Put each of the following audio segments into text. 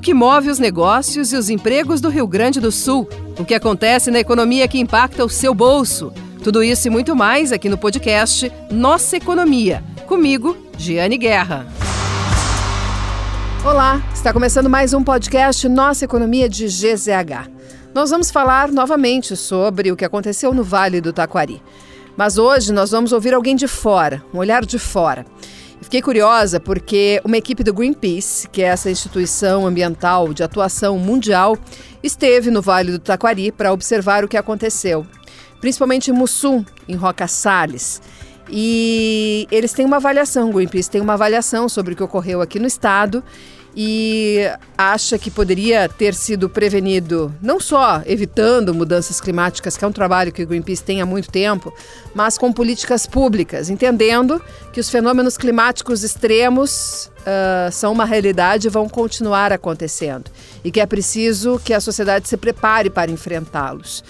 O que move os negócios e os empregos do Rio Grande do Sul. O que acontece na economia que impacta o seu bolso. Tudo isso e muito mais aqui no podcast Nossa Economia. Comigo, Giane Guerra. Olá, está começando mais um podcast Nossa Economia de GZH. Nós vamos falar novamente sobre o que aconteceu no Vale do Taquari. Mas hoje nós vamos ouvir alguém de fora, um olhar de fora. Fiquei curiosa porque uma equipe do Greenpeace, que é essa instituição ambiental de atuação mundial, esteve no Vale do Taquari para observar o que aconteceu, principalmente em Mussum, em Roca Salles. E eles têm uma avaliação, o Greenpeace tem uma avaliação sobre o que ocorreu aqui no estado e acha que poderia ter sido prevenido não só evitando mudanças climáticas, que é um trabalho que o Greenpeace tem há muito tempo, mas com políticas públicas, entendendo que os fenômenos climáticos extremos uh, são uma realidade e vão continuar acontecendo e que é preciso que a sociedade se prepare para enfrentá-los.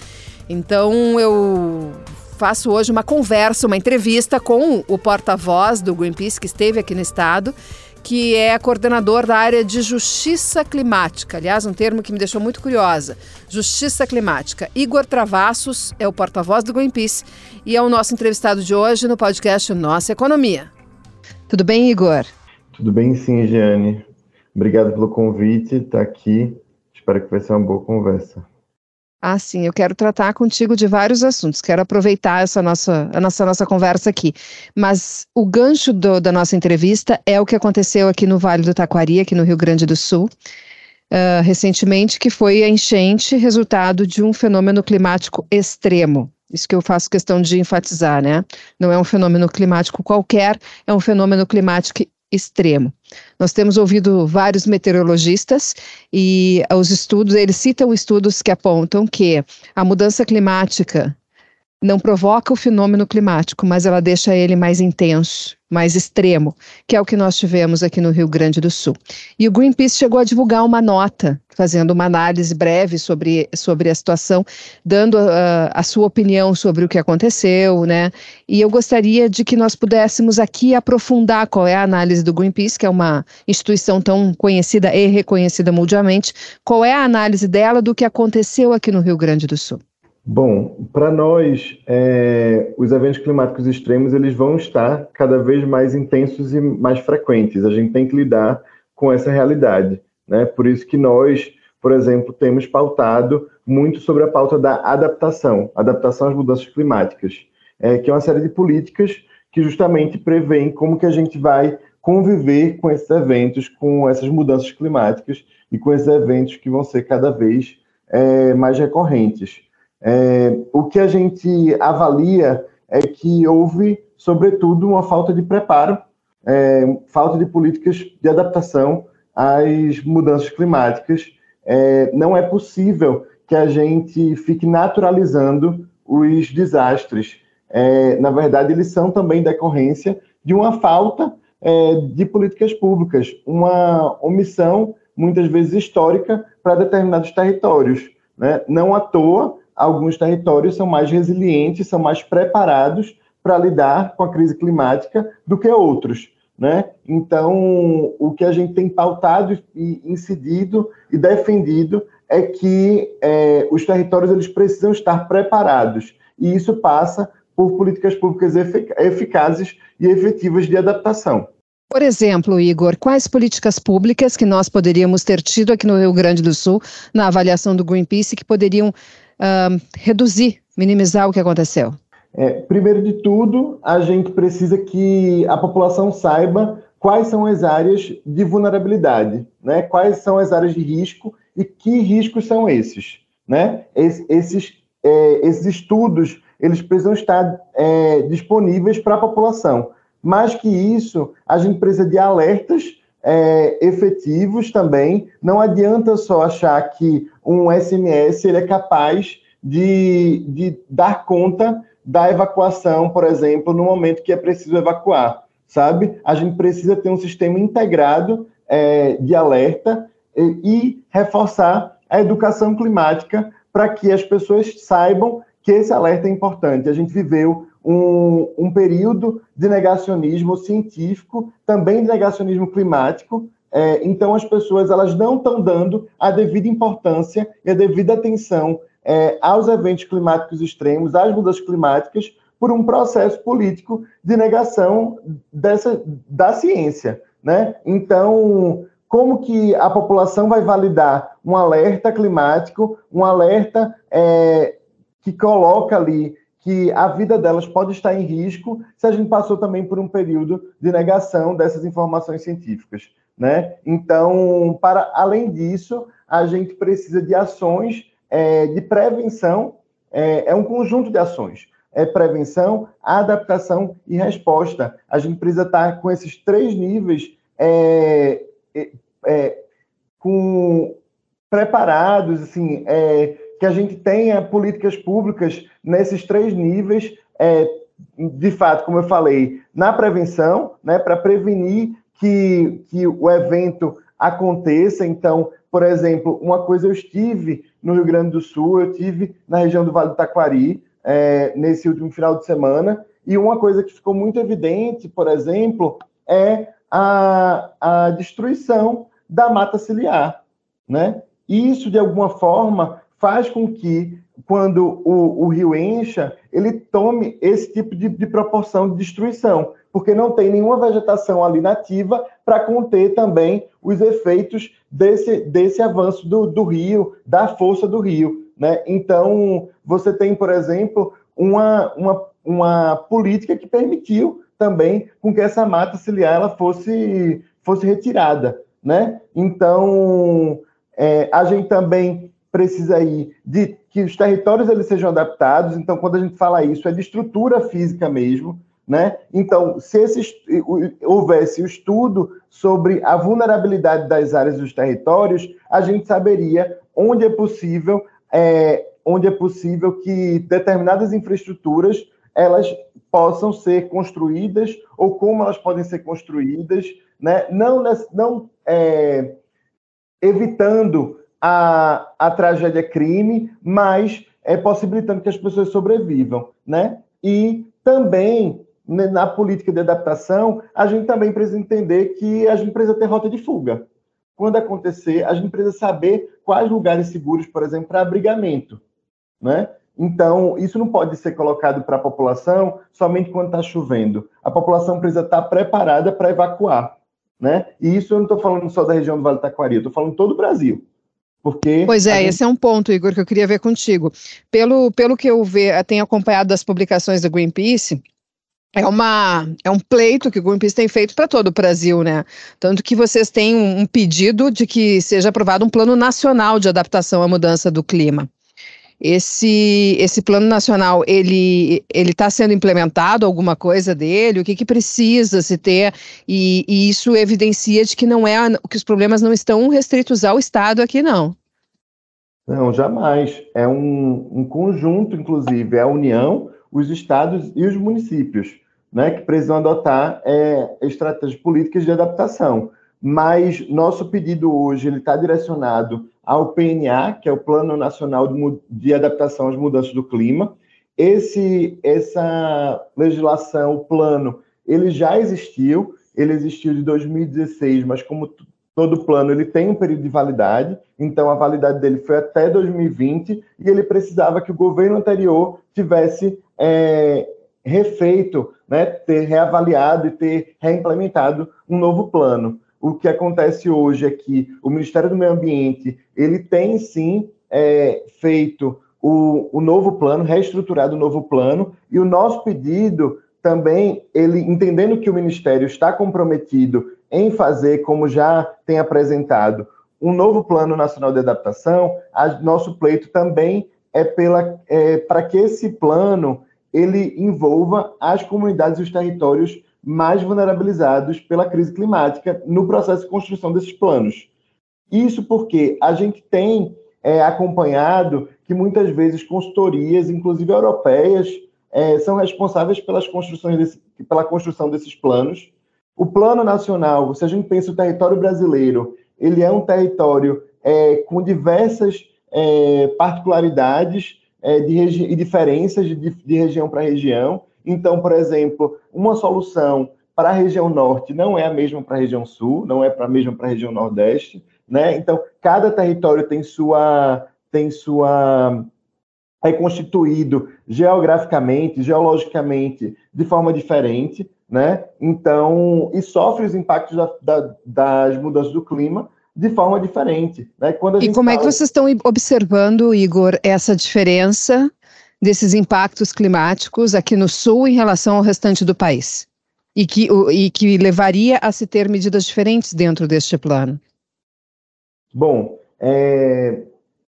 Então eu faço hoje uma conversa, uma entrevista com o porta-voz do Greenpeace que esteve aqui no estado que é coordenador da área de justiça climática. Aliás, um termo que me deixou muito curiosa. Justiça climática. Igor Travassos é o porta-voz do Greenpeace e é o nosso entrevistado de hoje no podcast Nossa Economia. Tudo bem, Igor? Tudo bem, sim, Giane. Obrigado pelo convite, está aqui. Espero que vai ser uma boa conversa. Ah, sim, eu quero tratar contigo de vários assuntos, quero aproveitar essa nossa, a nossa, nossa conversa aqui. Mas o gancho do, da nossa entrevista é o que aconteceu aqui no Vale do Taquari, aqui no Rio Grande do Sul, uh, recentemente, que foi a enchente resultado de um fenômeno climático extremo. Isso que eu faço questão de enfatizar, né? Não é um fenômeno climático qualquer, é um fenômeno climático extremo. Nós temos ouvido vários meteorologistas e os estudos, eles citam estudos que apontam que a mudança climática não provoca o fenômeno climático, mas ela deixa ele mais intenso, mais extremo, que é o que nós tivemos aqui no Rio Grande do Sul. E o Greenpeace chegou a divulgar uma nota, fazendo uma análise breve sobre, sobre a situação, dando a, a sua opinião sobre o que aconteceu, né? E eu gostaria de que nós pudéssemos aqui aprofundar qual é a análise do Greenpeace, que é uma instituição tão conhecida e reconhecida mundialmente, qual é a análise dela do que aconteceu aqui no Rio Grande do Sul. Bom, para nós, é, os eventos climáticos extremos eles vão estar cada vez mais intensos e mais frequentes. A gente tem que lidar com essa realidade, né? Por isso que nós, por exemplo, temos pautado muito sobre a pauta da adaptação, adaptação às mudanças climáticas, é, que é uma série de políticas que justamente prevêem como que a gente vai conviver com esses eventos, com essas mudanças climáticas e com esses eventos que vão ser cada vez é, mais recorrentes. É, o que a gente avalia é que houve, sobretudo, uma falta de preparo, é, falta de políticas de adaptação às mudanças climáticas. É, não é possível que a gente fique naturalizando os desastres. É, na verdade, eles são também decorrência de uma falta é, de políticas públicas, uma omissão, muitas vezes histórica, para determinados territórios. Né? Não à toa, alguns territórios são mais resilientes, são mais preparados para lidar com a crise climática do que outros. Né? Então, o que a gente tem pautado e incidido e defendido é que é, os territórios eles precisam estar preparados e isso passa por políticas públicas eficazes e efetivas de adaptação. Por exemplo, Igor, quais políticas públicas que nós poderíamos ter tido aqui no Rio Grande do Sul, na avaliação do Greenpeace, que poderiam reduzir, minimizar o que aconteceu? É, primeiro de tudo, a gente precisa que a população saiba quais são as áreas de vulnerabilidade, né? quais são as áreas de risco e que riscos são esses. Né? Es, esses, é, esses estudos eles precisam estar é, disponíveis para a população. Mais que isso, a gente precisa de alertas é, efetivos também. Não adianta só achar que um SMS ele é capaz de, de dar conta da evacuação, por exemplo, no momento que é preciso evacuar, sabe? A gente precisa ter um sistema integrado é, de alerta e, e reforçar a educação climática para que as pessoas saibam que esse alerta é importante. A gente viveu um, um período de negacionismo científico, também de negacionismo climático, É, então, as pessoas elas não estão dando a devida importância e a devida atenção é, aos eventos climáticos extremos, às mudanças climáticas, por um processo político de negação dessa, da ciência. Né? Então, como que a população vai validar um alerta climático, um alerta é, que coloca ali que a vida delas pode estar em risco se a gente passou também por um período de negação dessas informações científicas. Né? Então, para além disso, a gente precisa de ações é, de prevenção, é, é um conjunto de ações. É prevenção, adaptação e resposta. A gente precisa estar com esses três níveis é, é, é com preparados, assim, é, que a gente tenha políticas públicas nesses três níveis, de fato, como eu falei, na prevenção, né, para prevenir que, que o evento aconteça. Então, por exemplo, uma coisa eu estive no Rio Grande do Sul, eu estive na região do Vale do Taquari é, nesse último final de semana, e uma coisa que ficou muito evidente, por exemplo, é a, a destruição da mata ciliar, né? Isso, de alguma forma, faz com que, quando o, o rio encha, ele tome esse tipo de, de proporção de destruição, porque não tem nenhuma vegetação ali nativa para conter também os efeitos desse, desse avanço do, do rio, da força do rio. Né? Então, você tem, por exemplo, uma, uma, uma política que permitiu também com que essa mata ciliar ela fosse, fosse retirada. Né? Então, é, a gente também precisa aí de que os territórios eles sejam adaptados. Então, quando a gente fala isso, é de estrutura física mesmo, né? Então, se esse, houvesse o estudo sobre a vulnerabilidade das áreas dos territórios, a gente saberia onde é possível, é, onde é possível que determinadas infraestruturas elas possam ser construídas ou como elas podem ser construídas, né? Não, não é, evitando a, a tragédia crime, mas é, possibilitando que as pessoas sobrevivam, né? E também né, na política de adaptação, a gente também precisa entender que a gente precisa ter rota de fuga. Quando acontecer, a gente precisa saber quais lugares seguros, por exemplo, para abrigamento, né? Então, isso não pode ser colocado para a população somente quando está chovendo. A população precisa estar preparada para evacuar, né? E isso eu não estou falando só da região do Vale do Taquari, eu estou falando todo o Brasil. Porque pois é, gente... esse é um ponto, Igor, que eu queria ver contigo. Pelo, pelo que eu ve, tenho acompanhado das publicações do Greenpeace, é, uma, é um pleito que o Greenpeace tem feito para todo o Brasil, né? Tanto que vocês têm um, um pedido de que seja aprovado um plano nacional de adaptação à mudança do clima. Esse, esse plano nacional, ele está sendo implementado, alguma coisa dele? O que, que precisa se ter? E, e, isso evidencia de que não é que os problemas não estão restritos ao Estado aqui, não. Não, jamais. É um, um conjunto, inclusive, é a União, os estados e os municípios, né, que precisam adotar é, estratégias políticas de adaptação. Mas nosso pedido hoje ele está direcionado ao PNA, que é o Plano Nacional de, Adaptação às Mudanças do Clima. Esse, essa legislação, o plano, ele já existiu, ele existiu de 2016, mas como todo plano, ele tem um período de validade, então a validade dele foi até 2020, e ele precisava que o governo anterior tivesse é, refeito, né, ter reavaliado e ter reimplementado um novo plano o que acontece hoje é que o Ministério do Meio Ambiente ele tem sim é, feito o, o, novo plano, reestruturado o novo plano, e o nosso pedido também, ele entendendo que o Ministério está comprometido em fazer, como já tem apresentado, um novo plano nacional de adaptação, a, nosso pleito também é, é para que esse plano ele envolva as comunidades e os territórios mais vulnerabilizados pela crise climática no processo de construção desses planos. Isso porque a gente tem é, acompanhado que muitas vezes consultorias, inclusive europeias, é, são responsáveis pelas construções desse, pela construção desses planos. O plano nacional, se a gente pensa o território brasileiro, ele é um território é, com diversas é, particularidades é, e diferenças de, de região para região. Então, por exemplo, uma solução para a região norte não é a mesma para a região sul, não é a mesma para a região nordeste, né? Então, cada território tem sua tem sua é constituído geograficamente, geologicamente, de forma diferente, né? Então, e sofre os impactos da, da, das mudanças do clima de forma diferente. Né? Quando e como fala... é que vocês estão observando, Igor, essa diferença desses impactos climáticos aqui no sul em relação ao restante do país? E que, e que levaria a se ter medidas diferentes dentro deste plano? Bom, é,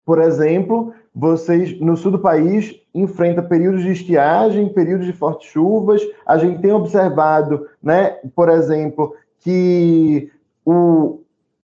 por exemplo, vocês no sul do país enfrenta períodos de estiagem, períodos de fortes chuvas. A gente tem observado, né, por exemplo, que o,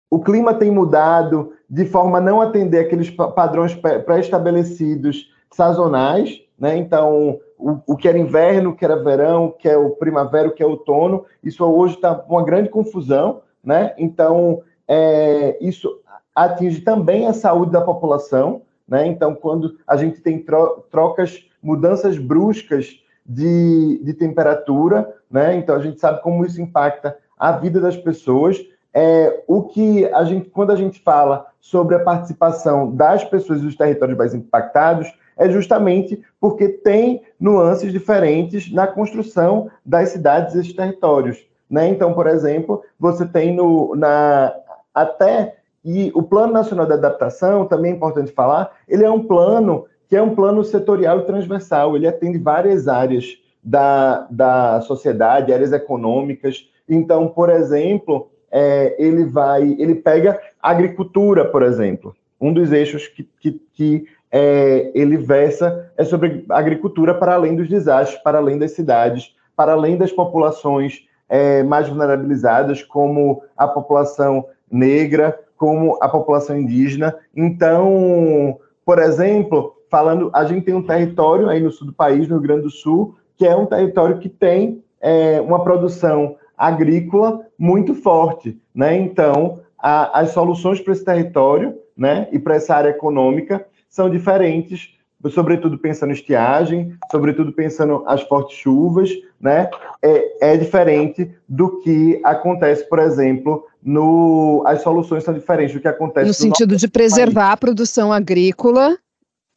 o clima tem mudado de forma a não atender aqueles padrões pré-estabelecidos sazonais, né? Então, o, o, que era inverno, o que era verão, o que é o primavera, o que é outono, isso hoje está uma grande confusão, né? Então, é, isso atinge também a saúde da população, né? Então, quando a gente tem tro trocas, mudanças bruscas de, de temperatura, né? Então, a gente sabe como isso impacta a vida das pessoas. É, o que a gente, quando a gente fala sobre a participação das pessoas dos territórios mais impactados, é justamente porque tem nuances diferentes na construção das cidades e territórios. Né? Então, por exemplo, você tem no, na, até e o Plano Nacional de Adaptação, também é importante falar, ele é um plano que é um plano setorial e transversal, ele atende várias áreas da, da sociedade, áreas econômicas. Então, por exemplo, é, ele vai, ele pega agricultura, por exemplo. Um dos eixos que, que, que é, ele versa é sobre agricultura para além dos desastres, para além das cidades, para além das populações é, mais vulnerabilizadas, como a população negra, como a população indígena. Então, por exemplo, falando, a gente tem um território aí no sul do país, no Rio Grande do Sul, que é um território que tem é, uma produção agrícola muito forte, né? Então, a, as soluções para esse território, né, e para essa área econômica são diferentes, sobretudo pensando em estiagem, sobretudo pensando as fortes chuvas, né? É, é diferente do que acontece, por exemplo, no, as soluções são diferentes do que acontece no, no sentido de preservar país. a produção agrícola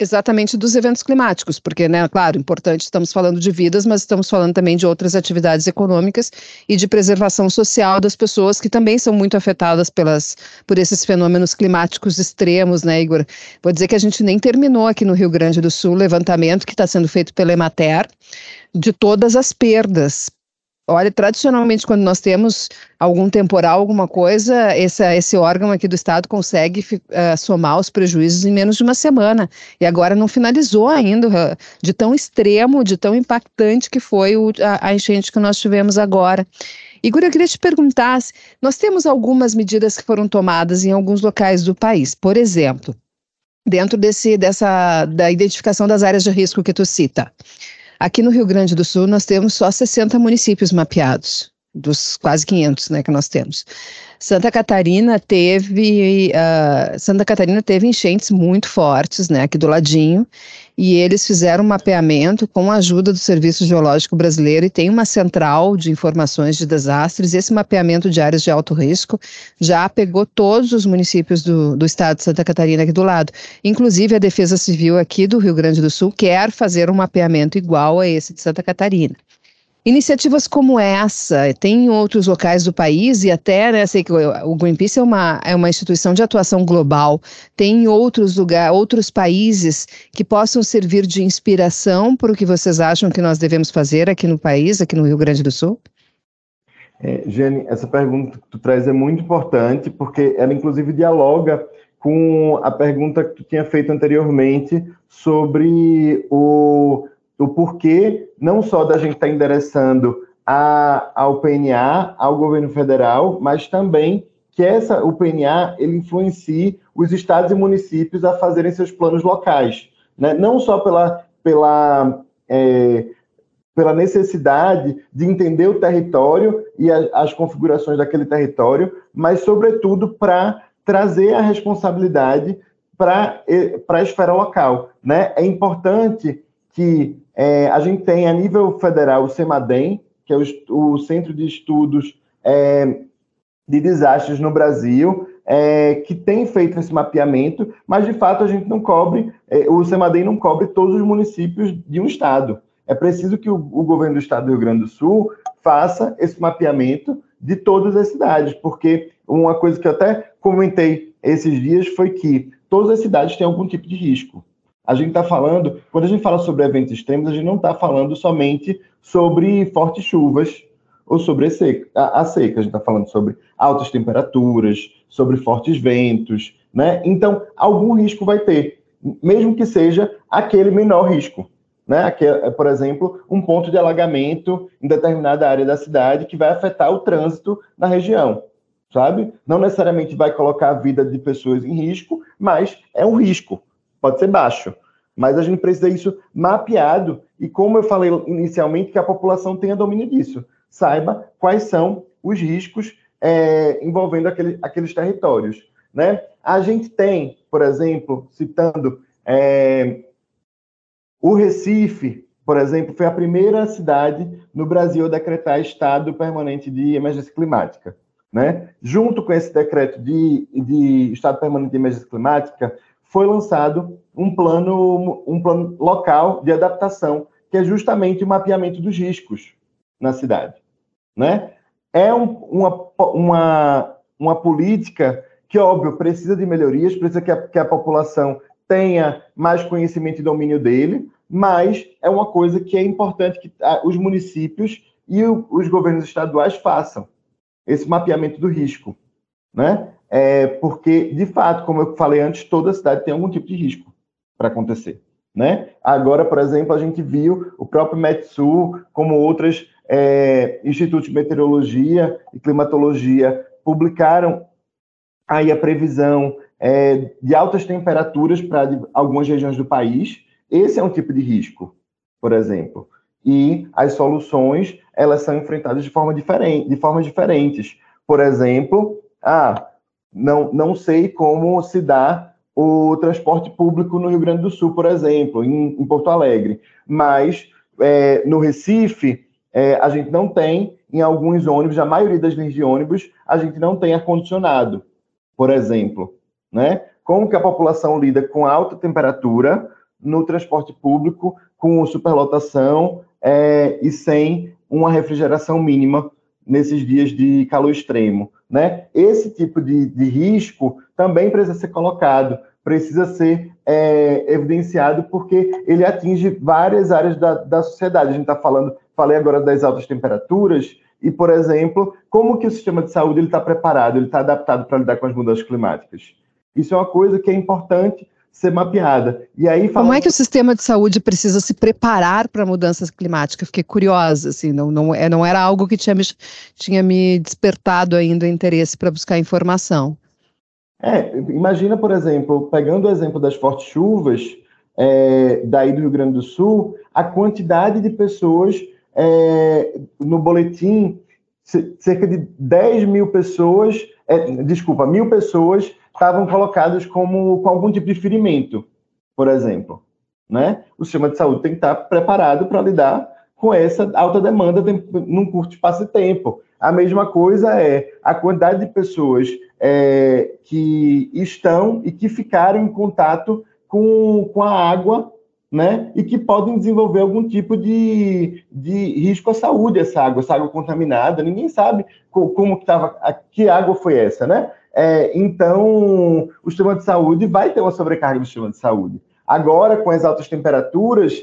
exatamente dos eventos climáticos, porque, né, claro, importante, estamos falando de vidas, mas estamos falando também de outras atividades econômicas e de preservação social das pessoas que também são muito afetadas pelas, por esses fenômenos climáticos extremos, né, Igor? Vou dizer que a gente nem terminou aqui no Rio Grande do Sul o levantamento que está sendo feito pela Emater de todas as perdas Olha, tradicionalmente, quando nós temos algum temporal, alguma coisa, esse, esse órgão aqui do Estado consegue uh, somar os prejuízos em menos de uma semana. E agora não finalizou ainda, de tão extremo, de tão impactante que foi o, a, a enchente que nós tivemos agora. Igor, eu queria te perguntar: nós temos algumas medidas que foram tomadas em alguns locais do país. Por exemplo, dentro desse, dessa, da identificação das áreas de risco que tu cita. Aqui no Rio Grande do Sul, nós temos só 60 municípios mapeados, dos quase 500 né, que nós temos. Santa Catarina teve uh, Santa Catarina teve enchentes muito fortes, né, aqui do ladinho, e eles fizeram um mapeamento com a ajuda do Serviço Geológico Brasileiro e tem uma central de informações de desastres. Esse mapeamento de áreas de alto risco já pegou todos os municípios do, do estado de Santa Catarina aqui do lado. Inclusive a Defesa Civil aqui do Rio Grande do Sul quer fazer um mapeamento igual a esse de Santa Catarina. Iniciativas como essa tem em outros locais do país e até, né, sei que o Greenpeace é uma, é uma instituição de atuação global, tem em outros lugares, outros países que possam servir de inspiração para o que vocês acham que nós devemos fazer aqui no país, aqui no Rio Grande do Sul? É, essa pergunta que tu traz é muito importante, porque ela inclusive dialoga com a pergunta que tu tinha feito anteriormente sobre o o porquê não só da gente estar tá endereçando a, ao PNA, ao governo federal, mas também que essa, o PNA ele influencie os estados e municípios a fazerem seus planos locais, né? não só pela, pela, é, pela necessidade de entender o território e a, as configurações daquele território, mas, sobretudo, para trazer a responsabilidade para a esfera local. Né? É importante que é, a gente tem a nível federal o CEMADEM, que é o, o Centro de Estudos é, de Desastres no Brasil, é, que tem feito esse mapeamento, mas de fato a gente não cobre, é, o CEMADEM não cobre todos os municípios de um estado. É preciso que o, o, governo do estado do Rio Grande do Sul faça esse mapeamento de todas as cidades, porque uma coisa que eu até comentei esses dias foi que todas as cidades têm algum tipo de risco. A gente está falando, quando a gente fala sobre eventos extremos, a gente não está falando somente sobre fortes chuvas ou sobre a seca. A, a seca. A gente está falando sobre altas temperaturas, sobre fortes ventos, né? Então, algum risco vai ter, mesmo que seja aquele menor risco. Né? Aquele, por exemplo, um ponto de alagamento em determinada área da cidade que vai afetar o trânsito na região, sabe? Não necessariamente vai colocar a vida de pessoas em risco, mas é um risco pode ser baixo. Mas a gente precisa isso mapeado e, como eu falei inicialmente, que a população tenha domínio disso. Saiba quais são os riscos é, envolvendo aquele, aqueles territórios. Né? A gente tem, por exemplo, citando é, o Recife, por exemplo, foi a primeira cidade no Brasil a decretar estado permanente de emergência climática. Né? Junto com esse decreto de, de estado permanente de emergência climática, foi lançado um plano, um plano local de adaptação, que é justamente o mapeamento dos riscos na cidade. Né? É um, uma, uma, uma política que, óbvio, precisa de melhorias, precisa que a, que a população tenha mais conhecimento e domínio dele, mas é uma coisa que é importante que os municípios e os governos estaduais façam esse mapeamento do risco, né? É, porque, de fato, como eu falei antes, toda cidade tem algum tipo de risco para acontecer. Né? Agora, por exemplo, a gente viu o próprio Metsul, como outros é, institutos de meteorologia e climatologia, publicaram aí a previsão é, de altas temperaturas para algumas regiões do país. Esse é um tipo de risco, por exemplo. E as soluções, elas são enfrentadas de, forma diferente, de formas diferentes. Por exemplo, ah, não, não sei como se dá o transporte público no Rio Grande do Sul, por exemplo, em, em Porto Alegre. Mas é, no Recife, é, a gente não tem, em alguns ônibus, a maioria das linhas de ônibus, a gente não tem ar-condicionado, por exemplo. Né? Como que a população lida com alta temperatura no transporte público, com superlotação é, e sem uma refrigeração mínima nesses dias de calor extremo. Né? Esse tipo de, de risco também precisa ser colocado, precisa ser é, evidenciado, porque ele atinge várias áreas da, da sociedade. A gente está falando, falei agora das altas temperaturas, e, por exemplo, como que o sistema de saúde está preparado, ele está adaptado para lidar com as mudanças climáticas. Isso é uma coisa que é importante ser mapeada. E aí. Como é que o sistema de saúde precisa se preparar para mudanças climáticas? Fiquei curiosa, assim, não, não, é, não era algo que tinha me, tinha me despertado ainda o interesse para buscar informação. É, imagina, por exemplo, pegando o exemplo das fortes chuvas é, daí do Rio Grande do Sul, a quantidade de pessoas é, no boletim, cerca de 10 mil pessoas, é, desculpa, mil pessoas estavam colocados como com algum tipo de ferimento, por exemplo. Né? O sistema de saúde tem que estar preparado para lidar com essa alta demanda num curto espaço de tempo. A mesma coisa é a quantidade de pessoas é, que estão e que ficaram em contato com, com a água, né? E que podem desenvolver algum tipo de, de risco à saúde, essa água, essa água contaminada. Ninguém sabe como, que estava, que água foi essa, né? É, então, o sistema de saúde vai ter uma sobrecarga do sistema de saúde. Agora, com as altas temperaturas,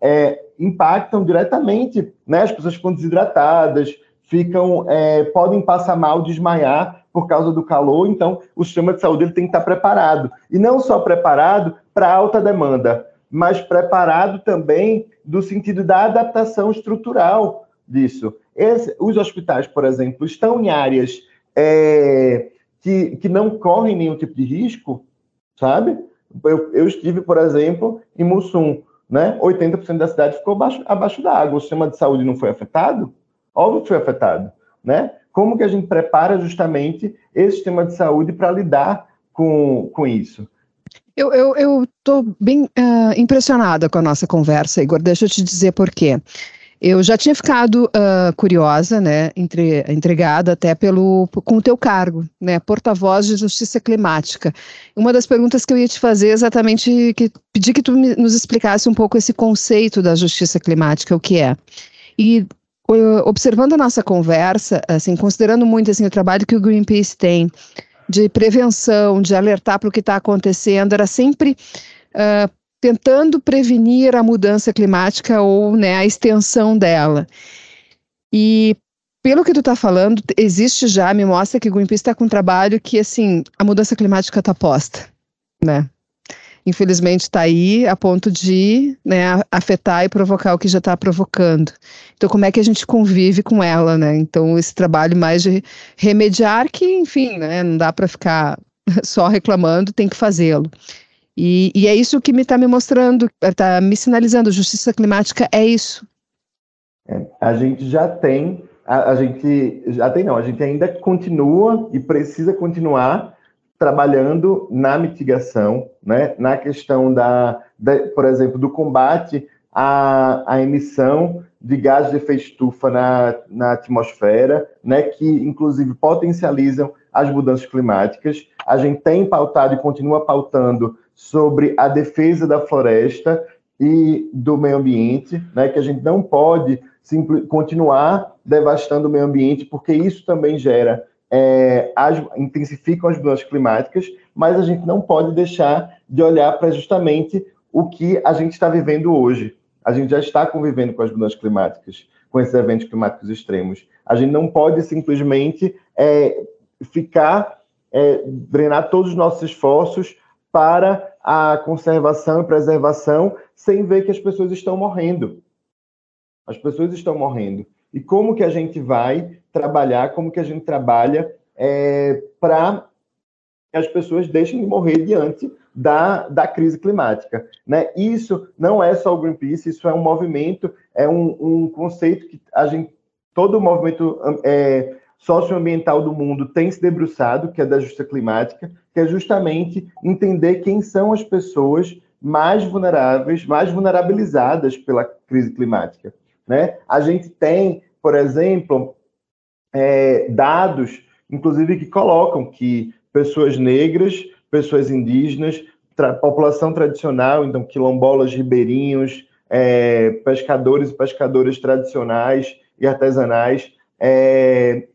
é, impactam diretamente, né? As pessoas ficam desidratadas, ficam, é, podem passar mal, desmaiar por causa do calor. Então, o sistema de saúde ele tem que estar preparado e não só preparado para alta demanda, mas preparado também do sentido da adaptação estrutural disso. Esse, os hospitais, por exemplo, estão em áreas é, que, que não correm nenhum tipo de risco, sabe? Eu, eu estive, por exemplo, em Mussum, né? 80% da cidade ficou abaixo, abaixo da água. O sistema de saúde não foi afetado? Óbvio que foi afetado, né? Como que a gente prepara justamente esse sistema de saúde para lidar com, com isso? Eu estou bem uh, impressionada com a nossa conversa, Igor. Deixa eu te dizer por quê. Eu já tinha ficado uh, curiosa, né, entre, entregada até pelo com o teu cargo, né, porta-voz de justiça climática. Uma das perguntas que eu ia te fazer é exatamente que pedir que tu me, nos explicasse um pouco esse conceito da justiça climática, o que é. E uh, observando a nossa conversa, assim, considerando muito assim o trabalho que o Greenpeace tem de prevenção, de alertar para o que está acontecendo, era sempre uh, tentando prevenir a mudança climática ou né, a extensão dela. E pelo que tu está falando, existe já, me mostra que o Greenpeace está com um trabalho que, assim, a mudança climática está posta, né? Infelizmente está aí a ponto de né, afetar e provocar o que já está provocando. Então, como é que a gente convive com ela, né? Então, esse trabalho mais de remediar, que, enfim, né, não dá para ficar só reclamando, tem que fazê-lo. E, e é isso que me está me mostrando, está me sinalizando, justiça climática é isso. É, a gente já tem, a, a, gente já tem não, a gente ainda continua e precisa continuar trabalhando na mitigação, né, na questão da, da por exemplo, do combate à, à emissão de gases de efeito estufa na, na atmosfera, né, que inclusive potencializam as mudanças climáticas. A gente tem pautado e continua pautando sobre a defesa da floresta e do meio ambiente, né, que a gente não pode continuar devastando o meio ambiente, porque isso também gera, é, as, intensificam as mudanças climáticas, mas a gente não pode deixar de olhar para justamente o que a gente está vivendo hoje. A gente já está convivendo com as mudanças climáticas, com esses eventos climáticos extremos. A gente não pode simplesmente é, ficar, é, drenar todos os nossos esforços para a conservação e preservação sem ver que as pessoas estão morrendo. As pessoas estão morrendo. E como que a gente vai trabalhar, como que a gente trabalha é, para que as pessoas deixem de morrer diante da, da crise climática. Né? Isso não é só o Greenpeace, isso é um movimento, é um, um conceito que a gente, todo o movimento é, socioambiental do mundo tem se debruçado, que é da justiça climática, que é justamente entender quem são as pessoas mais vulneráveis, mais vulnerabilizadas pela crise climática. Né? A gente tem, por exemplo, é, dados, inclusive, que colocam que pessoas negras, pessoas indígenas, tra população tradicional, então quilombolas, ribeirinhos, é, pescadores e pescadoras tradicionais e artesanais, é,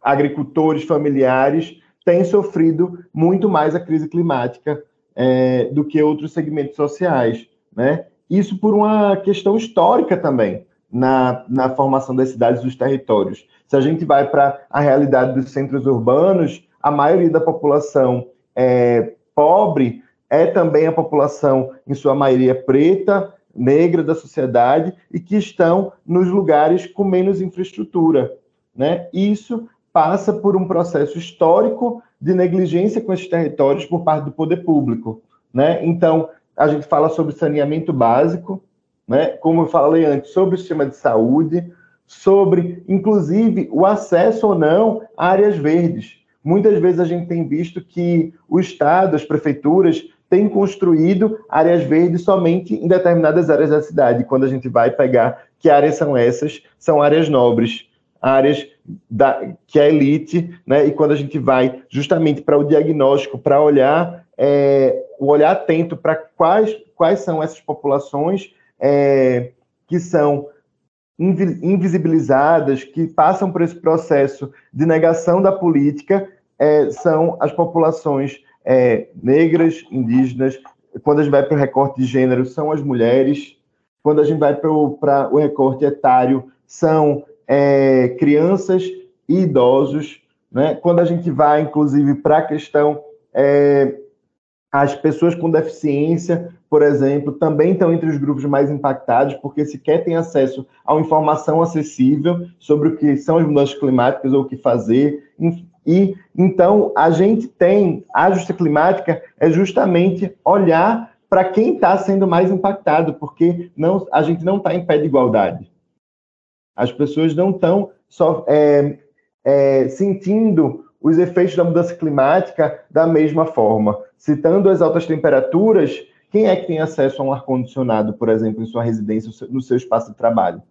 agricultores familiares têm sofrido muito mais a crise climática é, do que outros segmentos sociais, né? Isso por uma questão histórica também na, na formação das cidades e dos territórios. Se a gente vai para a realidade dos centros urbanos, a maioria da população é, pobre é também a população, em sua maioria, preta, negra da sociedade e que estão nos lugares com menos infraestrutura. Né? Isso passa por um processo histórico de negligência com esses territórios por parte do poder público. Né? Então, a gente fala sobre saneamento básico, né? como eu falei antes, sobre o sistema de saúde, sobre, inclusive, o acesso ou não a áreas verdes. Muitas vezes a gente tem visto que o Estado, as prefeituras, têm construído áreas verdes somente em determinadas áreas da cidade. Quando a gente vai pegar que áreas são essas, são áreas nobres, áreas da, que é elite, né? E quando a gente vai justamente para o diagnóstico, para olhar, é, o olhar atento para quais, quais são essas populações é, que são invisibilizadas, que passam por esse processo de negação da política, é, são as populações é, negras, indígenas. Quando a gente vai para o recorte de gênero, são as mulheres. Quando a gente vai para o, recorte etário, são é, crianças e idosos. Né? Quando a gente vai, inclusive, para a questão é, as pessoas com deficiência, por exemplo, também estão entre os grupos mais impactados, porque sequer têm acesso a uma informação acessível sobre o que são as mudanças climáticas ou o que fazer. E então a gente tem a justiça climática é justamente olhar para quem está sendo mais impactado, porque não, a gente não está em pé de igualdade. As pessoas não estão só é, é, sentindo os efeitos da mudança climática da mesma forma. Citando as altas temperaturas, quem é que tem acesso a um ar-condicionado, por exemplo, em sua residência, no seu espaço de trabalho?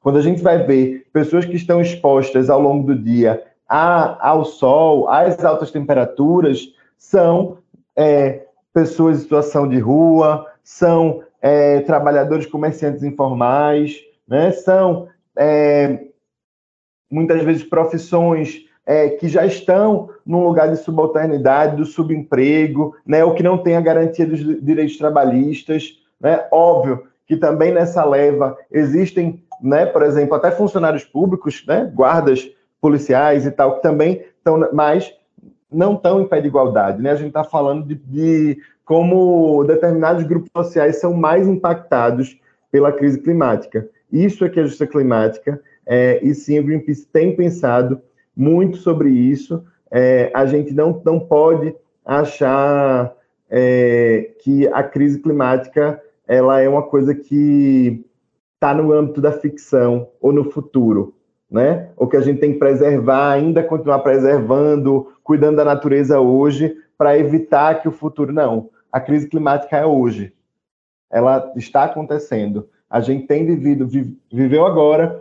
Quando a gente vai ver pessoas que estão expostas ao longo do dia a, ao sol, às altas temperaturas, são é, pessoas em situação de rua, são é, trabalhadores comerciantes informais, né? são é, muitas vezes profissões é, que já estão num lugar de subalternidade, do subemprego, né? ou que não tem a garantia dos direitos trabalhistas. Né? Óbvio que também nessa leva existem, né, por exemplo, até funcionários públicos, né, guardas policiais e tal, que também estão, mas não estão em pé de igualdade. Né? A gente está falando de, de como determinados grupos sociais são mais impactados pela crise climática. Isso é que é justiça climática, é, e sim, o Greenpeace tem pensado muito sobre isso. É, a gente não, não pode achar é, que a crise climática ela é uma coisa que está no âmbito da ficção ou no futuro, né? Ou que a gente tem que preservar, ainda continuar preservando, cuidando da natureza hoje, para evitar que o futuro. Não, a crise climática é hoje. Ela está acontecendo. A gente tem vivido, viveu agora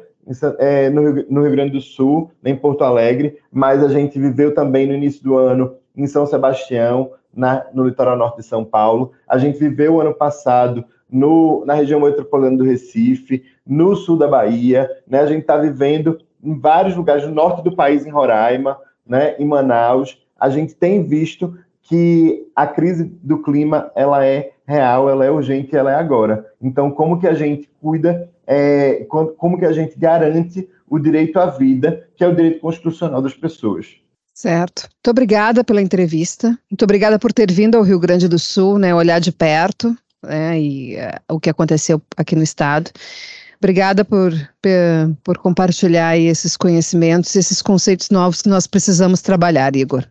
é, no, Rio, no Rio Grande do Sul, em Porto Alegre, mas a gente viveu também no início do ano em São Sebastião, na, no litoral norte de São Paulo. A gente viveu ano passado no, na região metropolitana do Recife, no sul da Bahia, né? A gente está vivendo em vários lugares no norte do país, em Roraima, né? Em Manaus. A gente tem visto que a crise do clima ela é real, ela é urgente, ela é agora. Então, como que a gente cuida, é, como que a gente garante o direito à vida, que é o direito constitucional das pessoas? Certo. Muito obrigada pela entrevista. Muito obrigada por ter vindo ao Rio Grande do Sul, né, olhar de perto né, e uh, o que aconteceu aqui no estado. Obrigada por, por compartilhar esses conhecimentos, esses conceitos novos que nós precisamos trabalhar, Igor.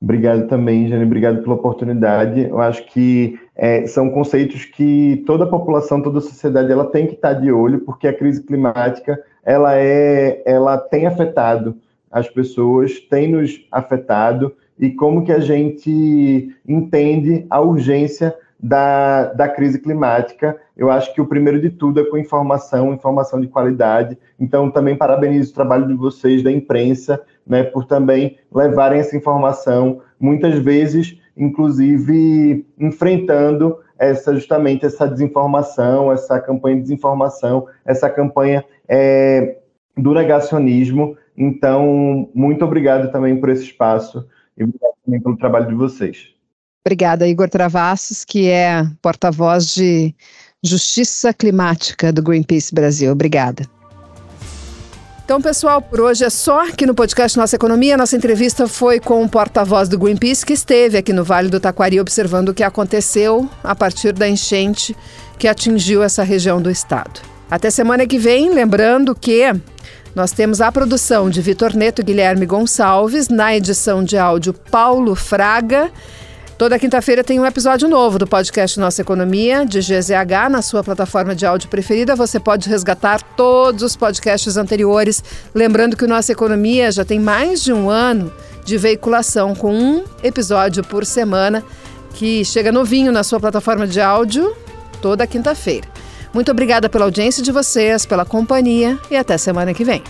Obrigado também, Jane, obrigado pela oportunidade. Eu acho que é, são conceitos que toda a população, toda a sociedade, ela tem que estar de olho, porque a crise climática, ela é, ela tem afetado as pessoas, tem nos afetado, e como que a gente entende a urgência da, da crise climática. Eu acho que o primeiro de tudo é com informação, informação de qualidade. Então, também parabenizo o trabalho de vocês, da imprensa, né, por também levarem essa informação, muitas vezes, inclusive, enfrentando essa justamente essa desinformação, essa campanha de desinformação, essa campanha é, do negacionismo. Então, muito obrigado também por esse espaço e obrigado também pelo trabalho de vocês. Obrigada, Igor Travassos, que é porta-voz de Justiça Climática do Greenpeace Brasil. Obrigada. Então, pessoal, por hoje é só aqui no podcast Nossa Economia. Nossa entrevista foi com o porta-voz do Greenpeace, que esteve aqui no Vale do Taquari observando o que aconteceu a partir da enchente que atingiu essa região do estado. Até semana que vem, lembrando que nós temos a produção de Vitor Neto e Guilherme Gonçalves, na edição de áudio Paulo Fraga Toda quinta-feira tem um episódio novo do podcast Nossa Economia, de GZH, na sua plataforma de áudio preferida. Você pode resgatar todos os podcasts anteriores. Lembrando que o Nossa Economia já tem mais de um ano de veiculação, com um episódio por semana, que chega novinho na sua plataforma de áudio toda quinta-feira. Muito obrigada pela audiência de vocês, pela companhia e até semana que vem.